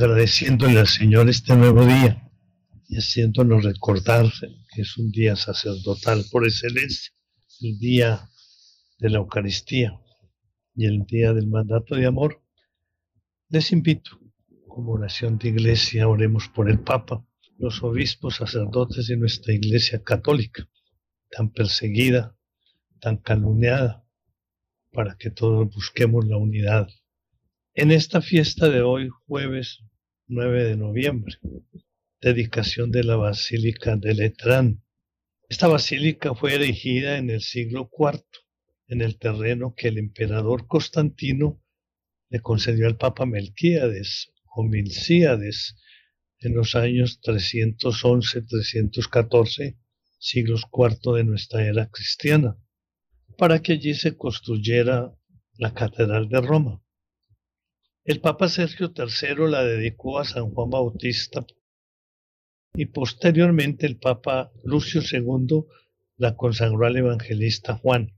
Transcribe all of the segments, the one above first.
Agradeciéndole al Señor este nuevo día y haciéndonos recordar que es un día sacerdotal por excelencia, el día de la Eucaristía y el día del mandato de amor, les invito, como oración de iglesia, oremos por el Papa, los obispos, sacerdotes de nuestra iglesia católica, tan perseguida, tan calumniada, para que todos busquemos la unidad. En esta fiesta de hoy, jueves 9 de noviembre, dedicación de la Basílica de Letrán. Esta basílica fue erigida en el siglo IV, en el terreno que el emperador Constantino le concedió al Papa Melquíades o Milcíades en los años 311-314, siglos IV de nuestra era cristiana, para que allí se construyera la Catedral de Roma. El Papa Sergio III la dedicó a San Juan Bautista y posteriormente el Papa Lucio II la consagró al evangelista Juan.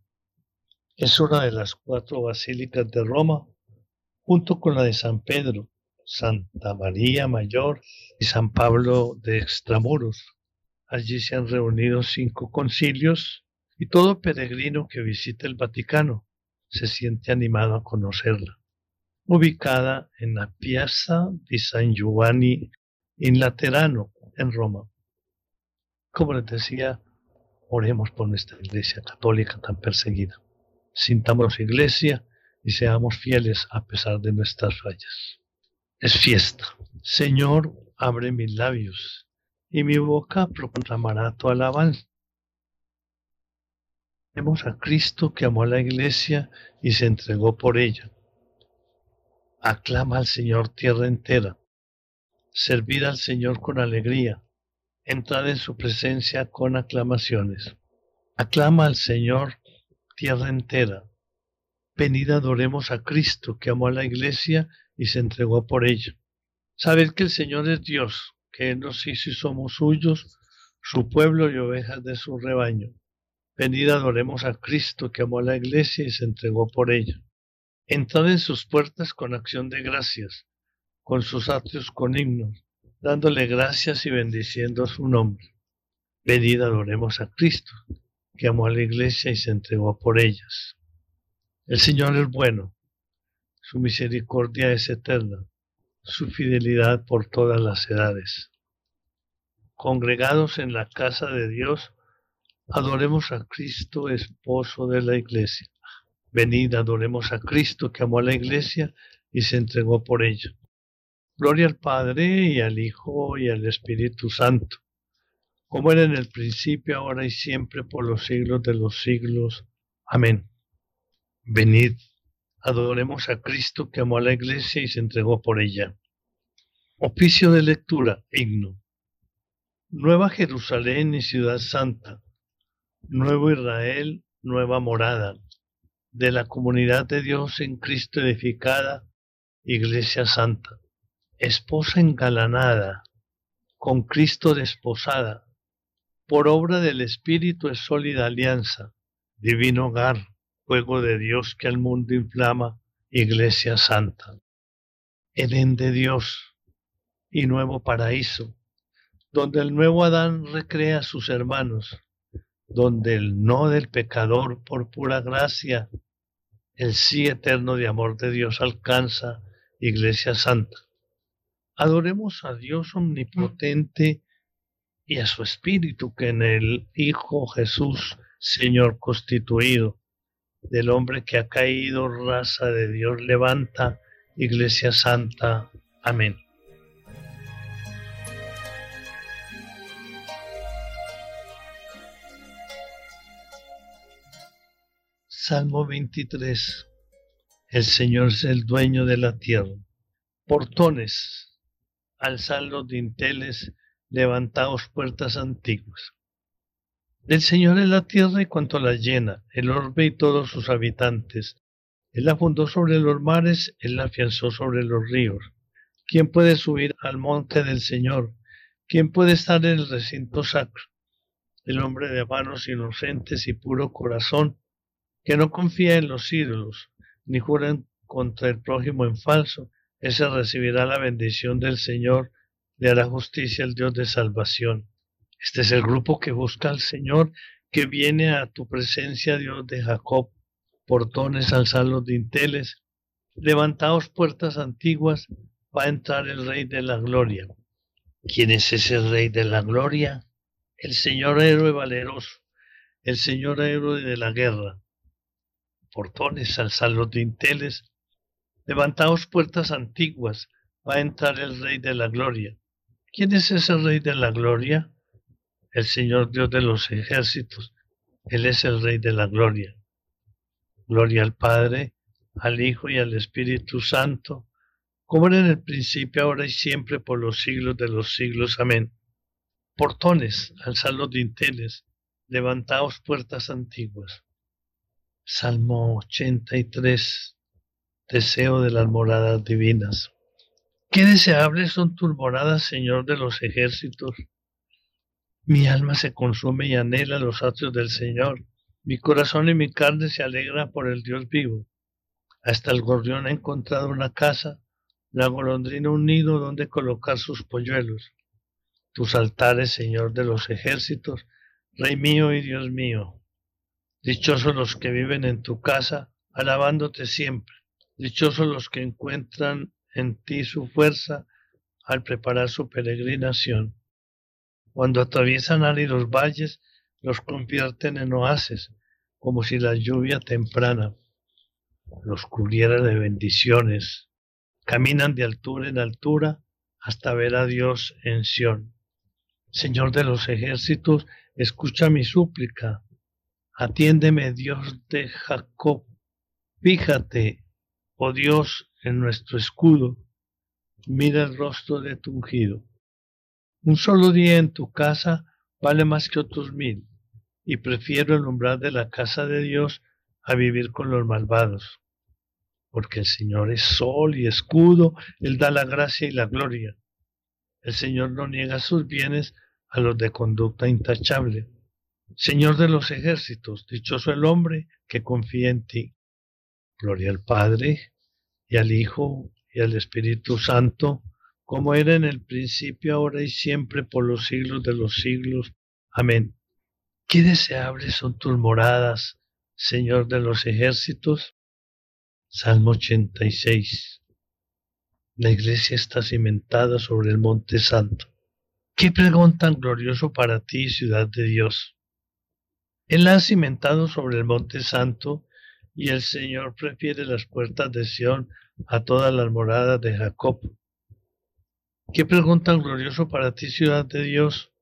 Es una de las cuatro basílicas de Roma, junto con la de San Pedro, Santa María Mayor y San Pablo de Extramuros. Allí se han reunido cinco concilios y todo peregrino que visite el Vaticano se siente animado a conocerla ubicada en la Piazza di San Giovanni in Laterano, en Roma. Como les decía, oremos por nuestra iglesia católica tan perseguida. Sintamos iglesia y seamos fieles a pesar de nuestras fallas. Es fiesta. Señor, abre mis labios y mi boca proclamará tu alabanza. Vemos a Cristo que amó a la iglesia y se entregó por ella Aclama al Señor tierra entera. Servid al Señor con alegría. Entrad en su presencia con aclamaciones. Aclama al Señor tierra entera. Venid adoremos a Cristo que amó a la iglesia y se entregó por ella. Sabed que el Señor es Dios, que Él nos hizo y somos suyos, su pueblo y ovejas de su rebaño. Venid adoremos a Cristo que amó a la iglesia y se entregó por ella. Entrad en sus puertas con acción de gracias, con sus atrios con himnos, dándole gracias y bendiciendo su nombre. Venid adoremos a Cristo, que amó a la iglesia y se entregó por ellas. El Señor es bueno, su misericordia es eterna, su fidelidad por todas las edades. Congregados en la casa de Dios, adoremos a Cristo, esposo de la iglesia. Venid, adoremos a Cristo que amó a la iglesia y se entregó por ella. Gloria al Padre y al Hijo y al Espíritu Santo, como era en el principio, ahora y siempre, por los siglos de los siglos. Amén. Venid, adoremos a Cristo que amó a la iglesia y se entregó por ella. Oficio de lectura, himno. Nueva Jerusalén y ciudad santa, nuevo Israel, nueva morada de la comunidad de Dios en Cristo edificada, Iglesia Santa, esposa engalanada, con Cristo desposada, por obra del Espíritu es sólida alianza, divino hogar, fuego de Dios que al mundo inflama, Iglesia Santa. Edén de Dios y nuevo paraíso, donde el nuevo Adán recrea a sus hermanos, donde el no del pecador por pura gracia, el sí eterno de amor de Dios alcanza, Iglesia Santa. Adoremos a Dios omnipotente y a su Espíritu que en el Hijo Jesús, Señor constituido, del hombre que ha caído, raza de Dios levanta, Iglesia Santa. Amén. Salmo 23. El Señor es el dueño de la tierra. Portones, alzad los dinteles, levantaos puertas antiguas. Del Señor es la tierra y cuanto la llena, el orbe y todos sus habitantes. Él la fundó sobre los mares, Él la afianzó sobre los ríos. ¿Quién puede subir al monte del Señor? ¿Quién puede estar en el recinto sacro? El hombre de manos inocentes y puro corazón, que no confía en los ídolos, ni jura contra el prójimo en falso, ese recibirá la bendición del Señor, le hará justicia el Dios de salvación. Este es el grupo que busca al Señor, que viene a tu presencia, Dios de Jacob. Portones, alzad los dinteles, levantaos puertas antiguas, va a entrar el Rey de la Gloria. ¿Quién es ese Rey de la Gloria? El Señor héroe valeroso, el Señor héroe de la guerra. Portones, alzad los dinteles, levantaos puertas antiguas, va a entrar el Rey de la Gloria. ¿Quién es ese Rey de la Gloria? el Señor Dios de los ejércitos. Él es el Rey de la gloria. Gloria al Padre, al Hijo y al Espíritu Santo, como era en el principio, ahora y siempre, por los siglos de los siglos. Amén. Portones, alzad los dinteles, levantaos puertas antiguas. Salmo 83. Deseo de las moradas divinas. Qué deseables son tus moradas, Señor de los ejércitos. Mi alma se consume y anhela los atrios del Señor. Mi corazón y mi carne se alegran por el Dios vivo. Hasta el gorrión ha encontrado una casa, la golondrina un nido donde colocar sus polluelos. Tus altares, Señor de los ejércitos, Rey mío y Dios mío. Dichosos los que viven en tu casa, alabándote siempre. Dichosos los que encuentran en ti su fuerza al preparar su peregrinación. Cuando atraviesan áridos valles, los convierten en oasis, como si la lluvia temprana los cubriera de bendiciones. Caminan de altura en altura hasta ver a Dios en Sión. Señor de los ejércitos, escucha mi súplica. Atiéndeme, Dios de Jacob. Fíjate, oh Dios, en nuestro escudo. Mira el rostro de tu ungido. Un solo día en tu casa vale más que otros mil, y prefiero el umbral de la casa de Dios a vivir con los malvados. Porque el Señor es sol y escudo, Él da la gracia y la gloria. El Señor no niega sus bienes a los de conducta intachable. Señor de los ejércitos, dichoso el hombre que confía en ti. Gloria al Padre, y al Hijo, y al Espíritu Santo, como era en el principio, ahora y siempre, por los siglos de los siglos. Amén. Qué deseables son tus moradas, Señor de los ejércitos. Salmo 86. La iglesia está cimentada sobre el monte santo. Qué pregón tan glorioso para ti, ciudad de Dios. Él ha cimentado sobre el monte santo, y el Señor prefiere las puertas de Sión a todas las moradas de Jacob. Qué pregunta glorioso para ti, ciudad de Dios.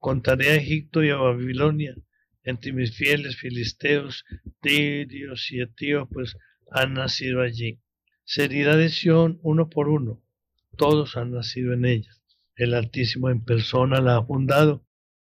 Contaré a Egipto y a Babilonia, entre mis fieles filisteos, tirios y etíopes pues, han nacido allí. Sería de Sión uno por uno, todos han nacido en ella. El Altísimo en persona la ha fundado.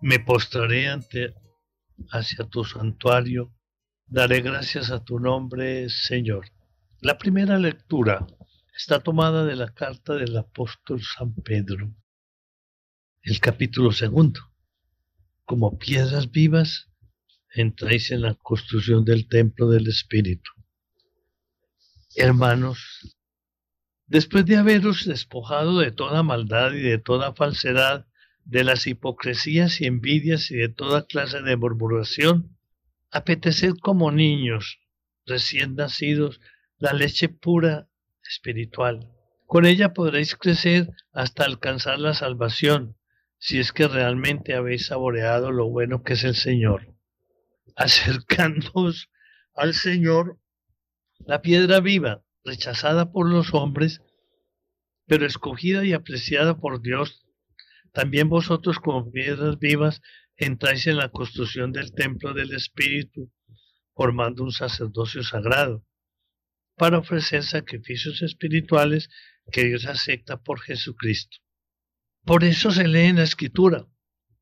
Me postraré ante hacia tu santuario Daré gracias a tu nombre, Señor. La primera lectura está tomada de la carta del apóstol San Pedro. El capítulo segundo. Como piedras vivas, entráis en la construcción del templo del Espíritu. Hermanos, después de haberos despojado de toda maldad y de toda falsedad, de las hipocresías y envidias y de toda clase de murmuración, apeteced como niños recién nacidos la leche pura espiritual. Con ella podréis crecer hasta alcanzar la salvación, si es que realmente habéis saboreado lo bueno que es el Señor. Acercándoos al Señor, la piedra viva, rechazada por los hombres, pero escogida y apreciada por Dios, también vosotros como piedras vivas entráis en la construcción del templo del Espíritu, formando un sacerdocio sagrado, para ofrecer sacrificios espirituales que Dios acepta por Jesucristo. Por eso se lee en la Escritura,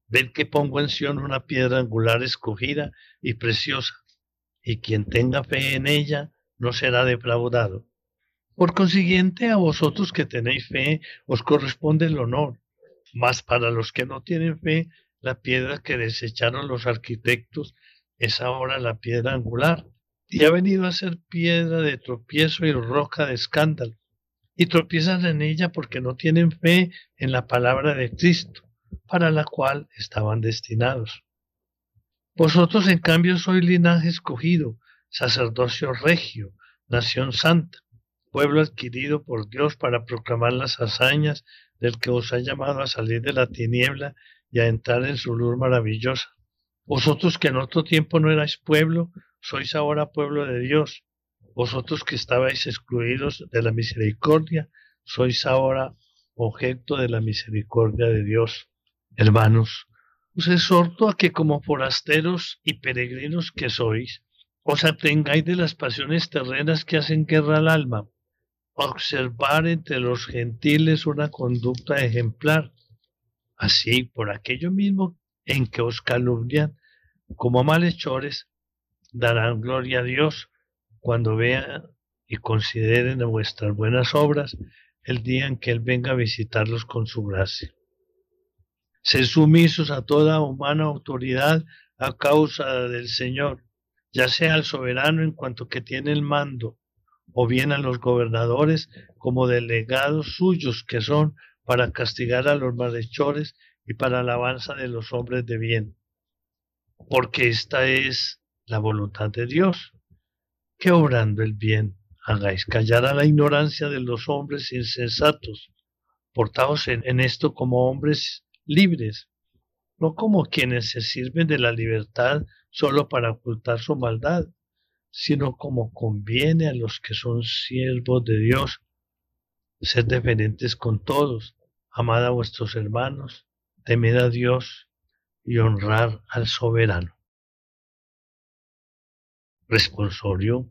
ven que pongo en Sion una piedra angular escogida y preciosa, y quien tenga fe en ella no será defraudado. Por consiguiente, a vosotros que tenéis fe os corresponde el honor, mas para los que no tienen fe, la piedra que desecharon los arquitectos es ahora la piedra angular, y ha venido a ser piedra de tropiezo y roca de escándalo, y tropiezan en ella porque no tienen fe en la palabra de Cristo, para la cual estaban destinados. Vosotros, en cambio, sois linaje escogido, sacerdocio regio, nación santa, pueblo adquirido por Dios para proclamar las hazañas del que os ha llamado a salir de la tiniebla y a entrar en su luz maravillosa. Vosotros que en otro tiempo no erais pueblo, sois ahora pueblo de Dios. Vosotros que estabais excluidos de la misericordia, sois ahora objeto de la misericordia de Dios. Hermanos, os exhorto a que como forasteros y peregrinos que sois, os atengáis de las pasiones terrenas que hacen guerra al alma, observar entre los gentiles una conducta ejemplar, así por aquello mismo en que os calumnian como malhechores, darán gloria a Dios cuando vean y consideren vuestras buenas obras el día en que Él venga a visitarlos con su gracia. Sed sumisos a toda humana autoridad a causa del Señor, ya sea al soberano en cuanto que tiene el mando, o bien a los gobernadores como delegados suyos que son para castigar a los malhechores y para alabanza de los hombres de bien. Porque esta es la voluntad de Dios, que obrando el bien hagáis callar a la ignorancia de los hombres insensatos. Portaos en, en esto como hombres libres, no como quienes se sirven de la libertad solo para ocultar su maldad, sino como conviene a los que son siervos de Dios. Sed deferentes con todos, amad a vuestros hermanos, temed a Dios y honrar al soberano. Responsorio.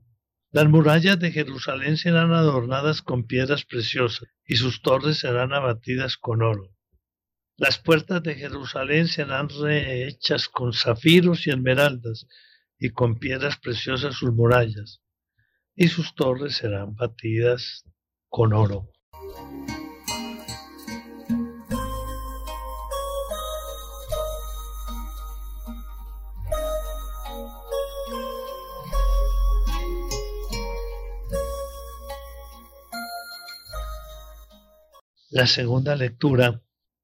Las murallas de Jerusalén serán adornadas con piedras preciosas y sus torres serán abatidas con oro. Las puertas de Jerusalén serán rehechas con zafiros y esmeraldas y con piedras preciosas sus murallas, y sus torres serán batidas con oro. La segunda lectura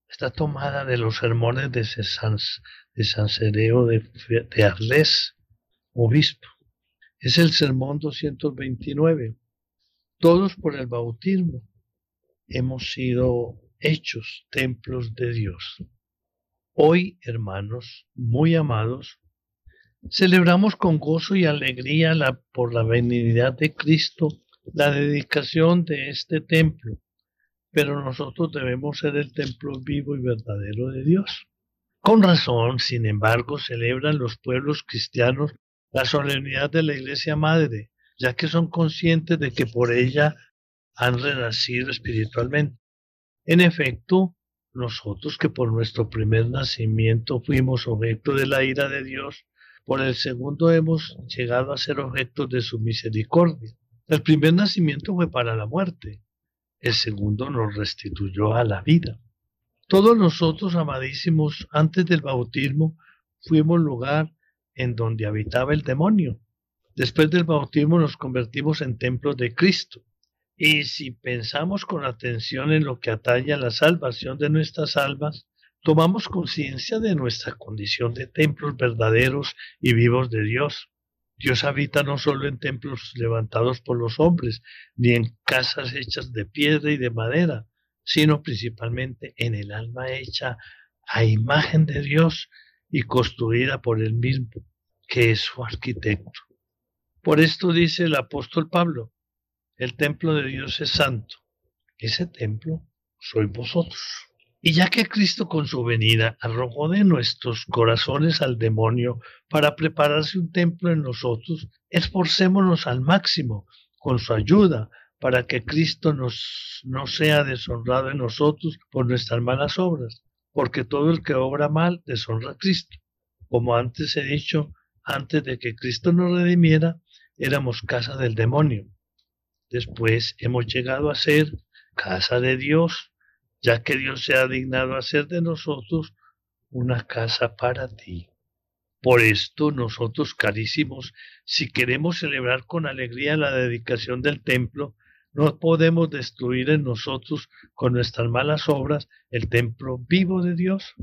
está tomada de los sermones de San, de San Cereo de, de Arles, obispo. Es el sermón 229. Todos por el bautismo hemos sido hechos templos de Dios. Hoy, hermanos, muy amados, celebramos con gozo y alegría la, por la benignidad de Cristo la dedicación de este templo pero nosotros debemos ser el templo vivo y verdadero de Dios. Con razón, sin embargo, celebran los pueblos cristianos la solemnidad de la Iglesia Madre, ya que son conscientes de que por ella han renacido espiritualmente. En efecto, nosotros que por nuestro primer nacimiento fuimos objeto de la ira de Dios, por el segundo hemos llegado a ser objetos de su misericordia. El primer nacimiento fue para la muerte, el segundo nos restituyó a la vida. Todos nosotros, amadísimos, antes del bautismo, fuimos lugar en donde habitaba el demonio. Después del bautismo nos convertimos en templos de Cristo. Y si pensamos con atención en lo que atañe a la salvación de nuestras almas, tomamos conciencia de nuestra condición de templos verdaderos y vivos de Dios. Dios habita no solo en templos levantados por los hombres, ni en casas hechas de piedra y de madera, sino principalmente en el alma hecha a imagen de Dios y construida por él mismo, que es su arquitecto. Por esto dice el apóstol Pablo, el templo de Dios es santo. Ese templo sois vosotros. Y ya que Cristo con su venida arrojó de nuestros corazones al demonio para prepararse un templo en nosotros, esforcémonos al máximo con su ayuda para que Cristo nos, no sea deshonrado en nosotros por nuestras malas obras, porque todo el que obra mal deshonra a Cristo. Como antes he dicho, antes de que Cristo nos redimiera, éramos casa del demonio. Después hemos llegado a ser casa de Dios ya que Dios se ha dignado hacer de nosotros una casa para ti. Por esto nosotros, carísimos, si queremos celebrar con alegría la dedicación del templo, no podemos destruir en nosotros con nuestras malas obras el templo vivo de Dios.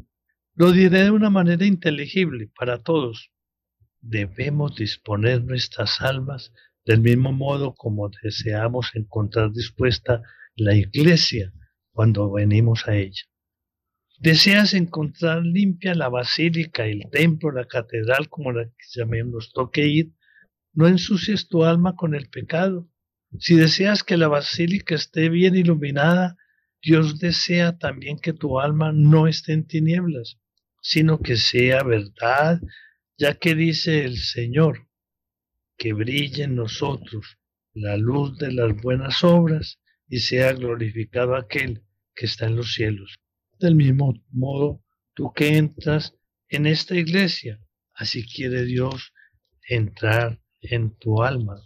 Lo diré de una manera inteligible para todos. Debemos disponer nuestras almas del mismo modo como deseamos encontrar dispuesta la iglesia cuando venimos a ella. Deseas encontrar limpia la basílica, el templo, la catedral, como la que nos toque ir, no ensucies tu alma con el pecado. Si deseas que la basílica esté bien iluminada, Dios desea también que tu alma no esté en tinieblas, sino que sea verdad, ya que dice el Señor, que brille en nosotros la luz de las buenas obras y sea glorificado aquel que está en los cielos. Del mismo modo, tú que entras en esta iglesia, así quiere Dios entrar en tu alma,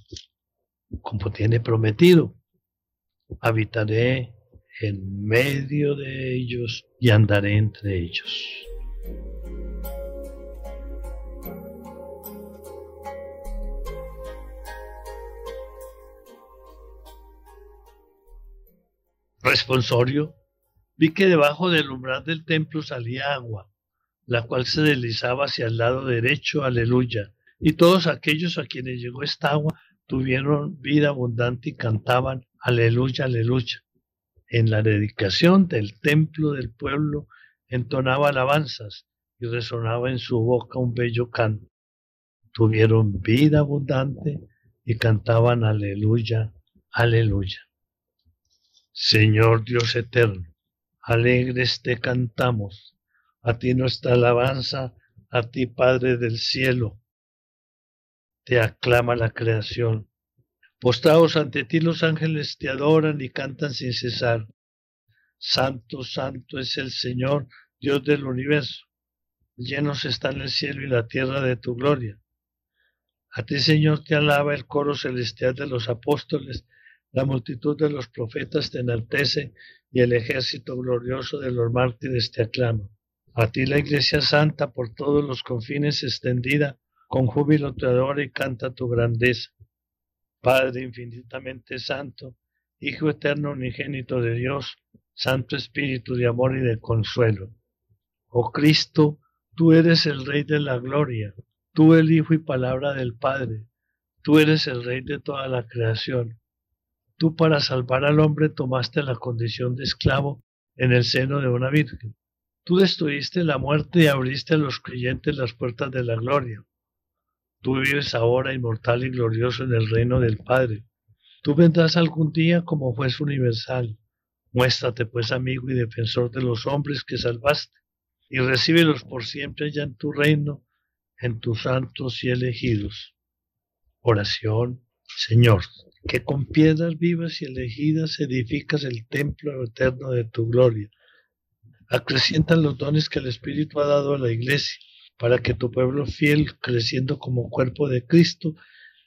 como tiene prometido. Habitaré en medio de ellos y andaré entre ellos. Responsorio Vi que debajo del umbral del templo salía agua, la cual se deslizaba hacia el lado derecho, aleluya. Y todos aquellos a quienes llegó esta agua tuvieron vida abundante y cantaban, aleluya, aleluya. En la dedicación del templo del pueblo entonaba alabanzas y resonaba en su boca un bello canto. Tuvieron vida abundante y cantaban aleluya, aleluya. Señor Dios eterno, alegres te cantamos, a ti nuestra alabanza, a ti Padre del cielo. Te aclama la creación. Postrados ante ti los ángeles te adoran y cantan sin cesar. Santo, santo es el Señor, Dios del universo. Llenos están el cielo y la tierra de tu gloria. A ti, Señor, te alaba el coro celestial de los apóstoles la multitud de los profetas te enaltece y el ejército glorioso de los mártires te aclama. A ti la Iglesia Santa por todos los confines extendida, con júbilo te adora y canta tu grandeza. Padre infinitamente santo, Hijo eterno unigénito de Dios, Santo Espíritu de amor y de consuelo. Oh Cristo, tú eres el Rey de la gloria, tú el Hijo y palabra del Padre, tú eres el Rey de toda la creación Tú para salvar al hombre tomaste la condición de esclavo en el seno de una virgen. Tú destruiste la muerte y abriste a los creyentes las puertas de la gloria. Tú vives ahora inmortal y glorioso en el reino del Padre. Tú vendrás algún día como juez universal. Muéstrate pues amigo y defensor de los hombres que salvaste, y recíbelos por siempre ya en tu reino, en tus santos y elegidos. Oración, Señor que con piedras vivas y elegidas edificas el templo eterno de tu gloria. Acrecienta los dones que el Espíritu ha dado a la iglesia, para que tu pueblo fiel, creciendo como cuerpo de Cristo,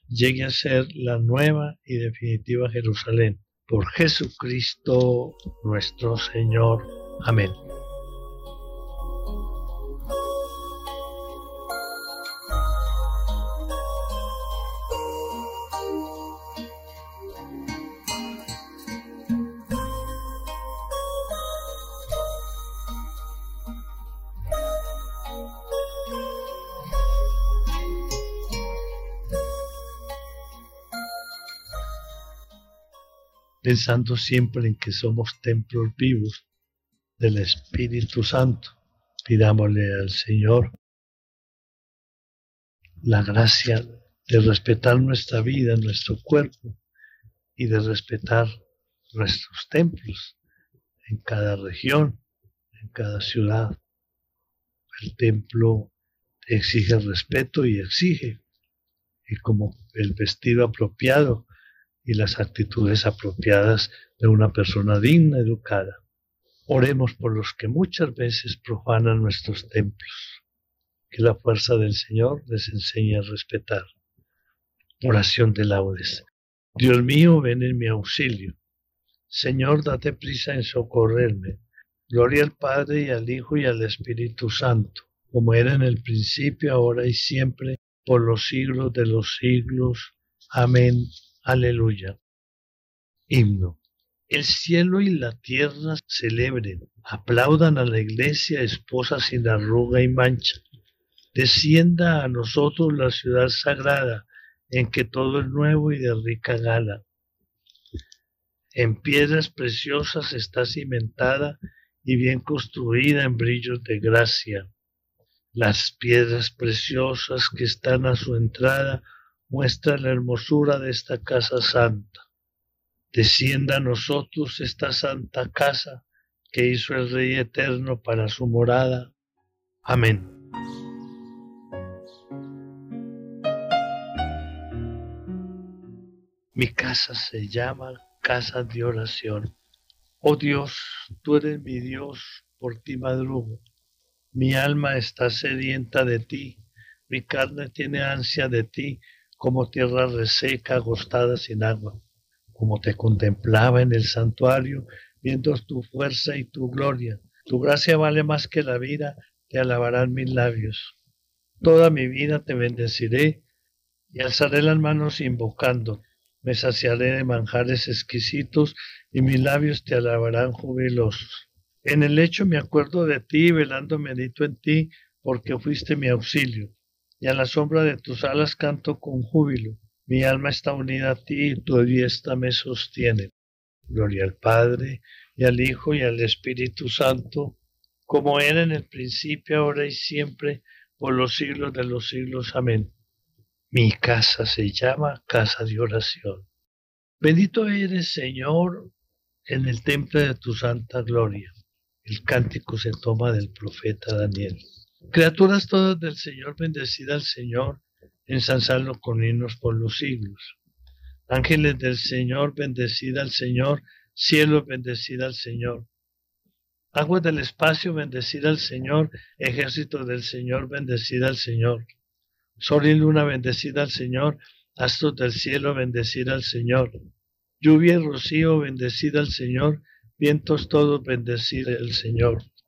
llegue a ser la nueva y definitiva Jerusalén. Por Jesucristo nuestro Señor. Amén. Pensando siempre en que somos templos vivos del Espíritu Santo. Pidámosle al Señor la gracia de respetar nuestra vida, nuestro cuerpo y de respetar nuestros templos en cada región, en cada ciudad. El templo exige respeto y exige, y como el vestido apropiado y las actitudes apropiadas de una persona digna, educada. Oremos por los que muchas veces profanan nuestros templos. Que la fuerza del Señor les enseñe a respetar. Oración de laudes. Dios mío, ven en mi auxilio. Señor, date prisa en socorrerme. Gloria al Padre y al Hijo y al Espíritu Santo, como era en el principio, ahora y siempre, por los siglos de los siglos. Amén. Aleluya. Himno. El cielo y la tierra celebren, aplaudan a la iglesia, esposa sin arruga y mancha. Descienda a nosotros la ciudad sagrada, en que todo es nuevo y de rica gala. En piedras preciosas está cimentada y bien construida en brillos de gracia. Las piedras preciosas que están a su entrada muestran la hermosura de esta casa santa. Descienda a nosotros esta santa casa que hizo el Rey Eterno para su morada. Amén. Mi casa se llama casa de oración. Oh Dios, tú eres mi Dios, por ti madrugo. Mi alma está sedienta de ti, mi carne tiene ansia de ti, como tierra reseca, agostada sin agua como te contemplaba en el santuario, viendo tu fuerza y tu gloria. Tu gracia vale más que la vida, te alabarán mis labios. Toda mi vida te bendeciré y alzaré las manos invocando. Me saciaré de manjares exquisitos y mis labios te alabarán jubilosos. En el lecho me acuerdo de ti, velando medito en ti, porque fuiste mi auxilio, y a la sombra de tus alas canto con júbilo. Mi alma está unida a ti y tu diestra me sostiene. Gloria al Padre, y al Hijo, y al Espíritu Santo, como era en el principio, ahora y siempre, por los siglos de los siglos. Amén. Mi casa se llama casa de oración. Bendito eres, Señor, en el templo de tu santa gloria. El cántico se toma del profeta Daniel. Criaturas todas del Señor, bendecida al Señor ensalzarlo con himnos por los siglos. Ángeles del Señor, bendecida al Señor, cielo, bendecida al Señor. Aguas del espacio, bendecida al Señor, ejército del Señor, bendecida al Señor. Sol y luna, bendecida al Señor, astros del cielo, bendecida al Señor. Lluvia y rocío, bendecida al Señor, vientos todos, bendecida al Señor.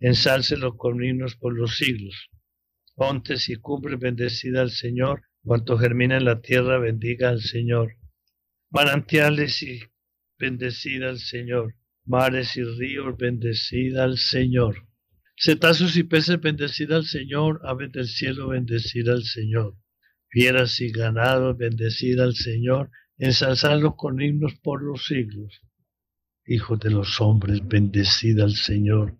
Ensálcelo con himnos por los siglos. Montes y cumbres, bendecida al Señor. Cuanto germina en la tierra, bendiga al Señor. Manantiales y bendecida al Señor. Mares y ríos, bendecida al Señor. Cetazos y peces, bendecida al Señor. Aves del cielo, bendecida al Señor. Fieras y ganados, bendecida al Señor. Ensalzadlo con himnos por los siglos. Hijo de los hombres, bendecida al Señor.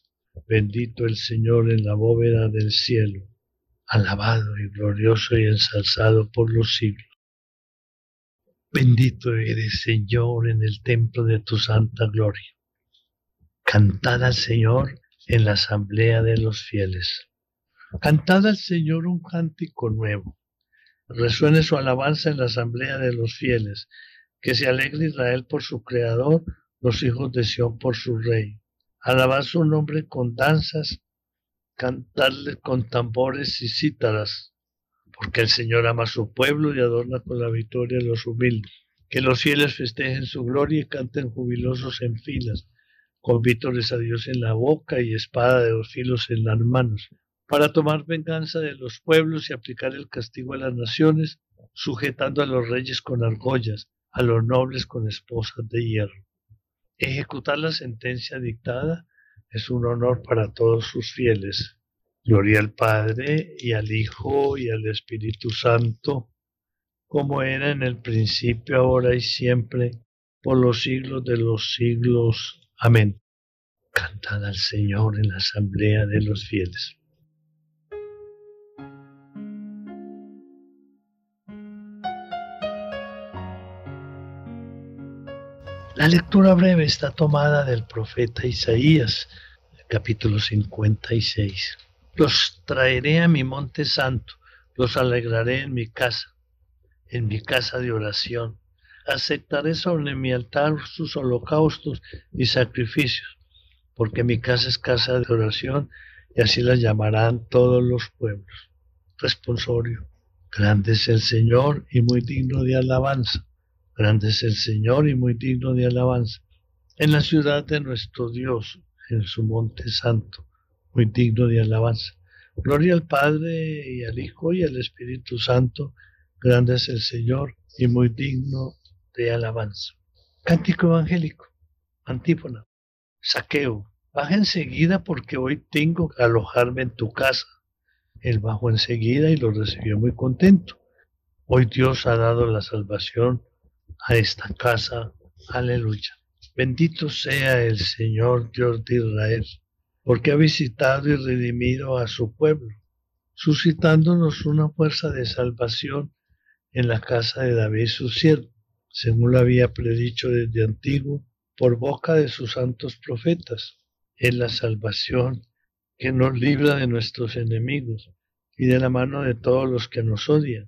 Bendito el Señor en la bóveda del cielo, alabado y glorioso y ensalzado por los siglos. Bendito eres, Señor, en el templo de tu santa gloria. Cantad al Señor en la asamblea de los fieles. Cantad al Señor un cántico nuevo. Resuene su alabanza en la asamblea de los fieles. Que se alegre Israel por su Creador, los hijos de Sión por su Rey. Alabad su nombre con danzas, cantadle con tambores y cítaras, porque el Señor ama a su pueblo y adorna con la victoria a los humildes. Que los fieles festejen su gloria y canten jubilosos en filas, con vítores a Dios en la boca y espada de dos filos en las manos para tomar venganza de los pueblos y aplicar el castigo a las naciones, sujetando a los reyes con argollas, a los nobles con esposas de hierro. Ejecutar la sentencia dictada es un honor para todos sus fieles. Gloria al Padre y al Hijo y al Espíritu Santo, como era en el principio, ahora y siempre, por los siglos de los siglos. Amén. Cantad al Señor en la asamblea de los fieles. La lectura breve está tomada del profeta Isaías, capítulo 56. Los traeré a mi monte santo, los alegraré en mi casa, en mi casa de oración. Aceptaré sobre mi altar sus holocaustos y sacrificios, porque mi casa es casa de oración y así la llamarán todos los pueblos. Responsorio. Grande es el Señor y muy digno de alabanza Grande es el Señor y muy digno de alabanza. En la ciudad de nuestro Dios, en su monte santo, muy digno de alabanza. Gloria al Padre y al Hijo y al Espíritu Santo. Grande es el Señor y muy digno de alabanza. Cántico evangélico. Antífona. Saqueo. Baja enseguida porque hoy tengo que alojarme en tu casa. Él bajó enseguida y lo recibió muy contento. Hoy Dios ha dado la salvación a esta casa. Aleluya. Bendito sea el Señor Dios de Israel, porque ha visitado y redimido a su pueblo, suscitándonos una fuerza de salvación en la casa de David su siervo, según lo había predicho desde antiguo por boca de sus santos profetas, en la salvación que nos libra de nuestros enemigos y de la mano de todos los que nos odian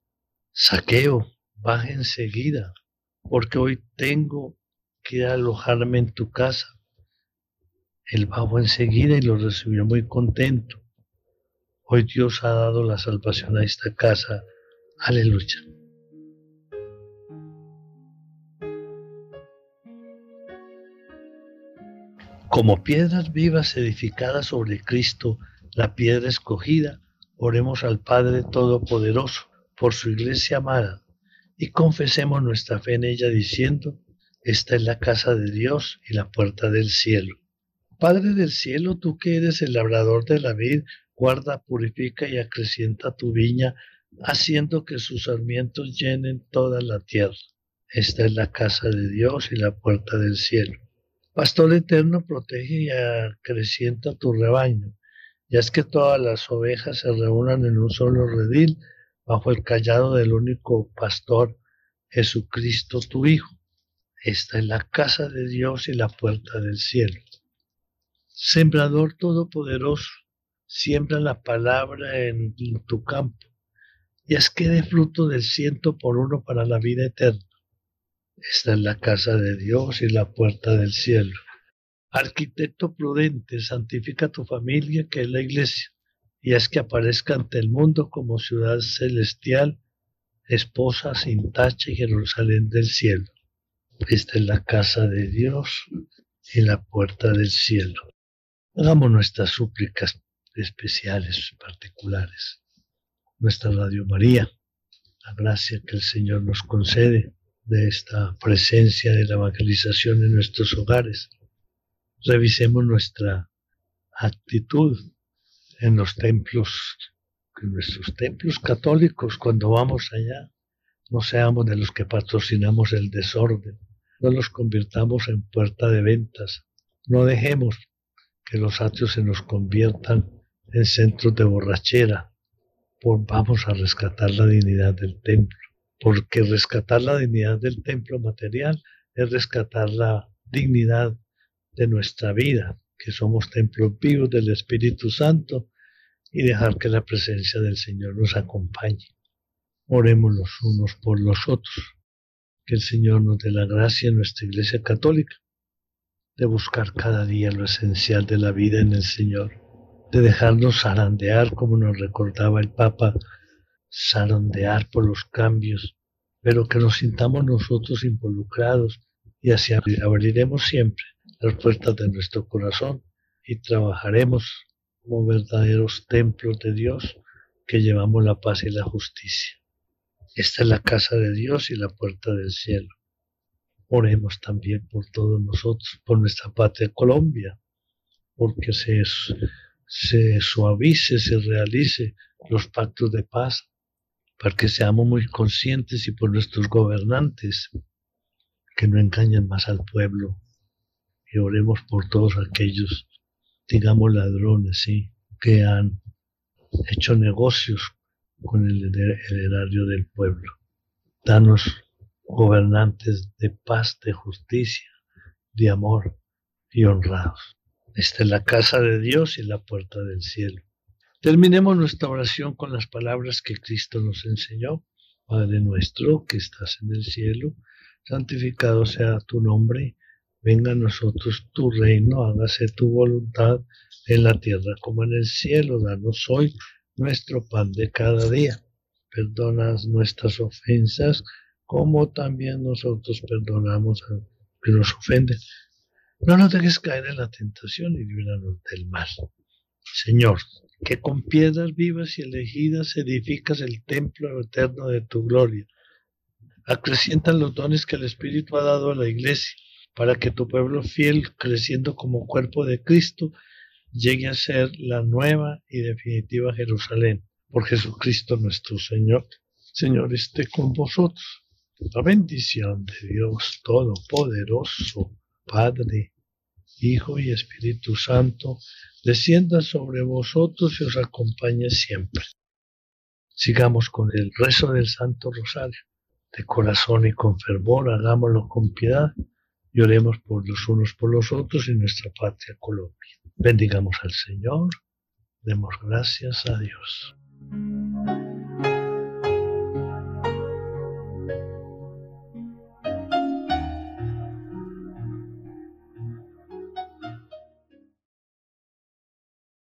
Saqueo, baja enseguida, porque hoy tengo que alojarme en tu casa. Él bajó enseguida y lo recibió muy contento. Hoy Dios ha dado la salvación a esta casa. Aleluya. Como piedras vivas edificadas sobre Cristo, la piedra escogida, oremos al Padre Todopoderoso por su iglesia amada y confesemos nuestra fe en ella diciendo, esta es la casa de Dios y la puerta del cielo. Padre del cielo, tú que eres el labrador de la vid, guarda, purifica y acrecienta tu viña, haciendo que sus sarmientos llenen toda la tierra. Esta es la casa de Dios y la puerta del cielo. Pastor eterno, protege y acrecienta tu rebaño, ya es que todas las ovejas se reúnan en un solo redil, bajo el callado del único pastor, Jesucristo tu Hijo. Esta es la casa de Dios y la puerta del cielo. Sembrador todopoderoso, siembra la palabra en, tu campo y haz que dé fruto del ciento por uno para la vida eterna. Esta es la casa de Dios y la puerta del cielo. Arquitecto prudente, santifica tu familia, que es la iglesia, y haz que aparezca ante el mundo como ciudad celestial, esposa sin tacha y Jerusalén del cielo. Esta es la casa de Dios y la puerta del cielo. Hagamos nuestras súplicas especiales, particulares. Nuestra Radio María, la gracia que el Señor nos concede de esta presencia de la evangelización en nuestros hogares. Revisemos nuestra actitud en los templos, en nuestros templos católicos, cuando vamos allá, no seamos de los que patrocinamos el desorden, no los convirtamos en puerta de ventas, no dejemos que los atrios se nos conviertan en centros de borrachera, vamos a rescatar la dignidad del templo porque rescatar la dignidad del templo material es rescatar la dignidad de nuestra vida, que somos templos vivos del Espíritu Santo, y dejar que la presencia del Señor nos acompañe. Oremos los unos por los otros. Que el Señor nos dé la gracia en nuestra Iglesia Católica de buscar cada día lo esencial de la vida en el Señor, de dejarnos zarandear como nos recordaba el Papa zarandear por los cambios, pero que nos sintamos nosotros involucrados y así abriremos siempre las puertas de nuestro corazón y trabajaremos como verdaderos templos de Dios que llevamos la paz y la justicia. Esta es la casa de Dios y la puerta del cielo. Oremos también por todos nosotros, por nuestra patria Colombia, porque se, suavice, se realice los pactos de paz para que seamos muy conscientes y por nuestros gobernantes que no engañen más al pueblo y oremos por todos aquellos, digamos ladrones, ¿sí? que han hecho negocios con el, erario del pueblo. Danos gobernantes de paz, de justicia, de amor y honrados. Esta es la casa de Dios y la puerta del cielo. Terminemos nuestra oración con las palabras que Cristo nos enseñó. Padre nuestro que estás en el cielo, santificado sea tu nombre, venga a nosotros tu reino, hágase tu voluntad en la tierra como en el cielo. Danos hoy nuestro pan de cada día. Perdona nuestras ofensas como también nosotros perdonamos a los que nos ofenden. No nos dejes caer en la tentación y líbranos del mal. Señor, que con piedras vivas y elegidas edificas el templo eterno de tu gloria. Acrecientan los dones que el Espíritu ha dado a la iglesia, para que tu pueblo fiel, creciendo como cuerpo de Cristo, llegue a ser la nueva y definitiva Jerusalén. Por Jesucristo nuestro Señor. Señor, esté con vosotros. La bendición de Dios Todopoderoso, Padre, Hijo y Espíritu Santo, descienda sobre vosotros y os acompañe siempre. Sigamos con el rezo del Santo Rosario. De corazón y con fervor, hagámoslo con piedad y oremos por los unos por los otros y nuestra patria Colombia. Bendigamos al Señor, demos gracias a Dios.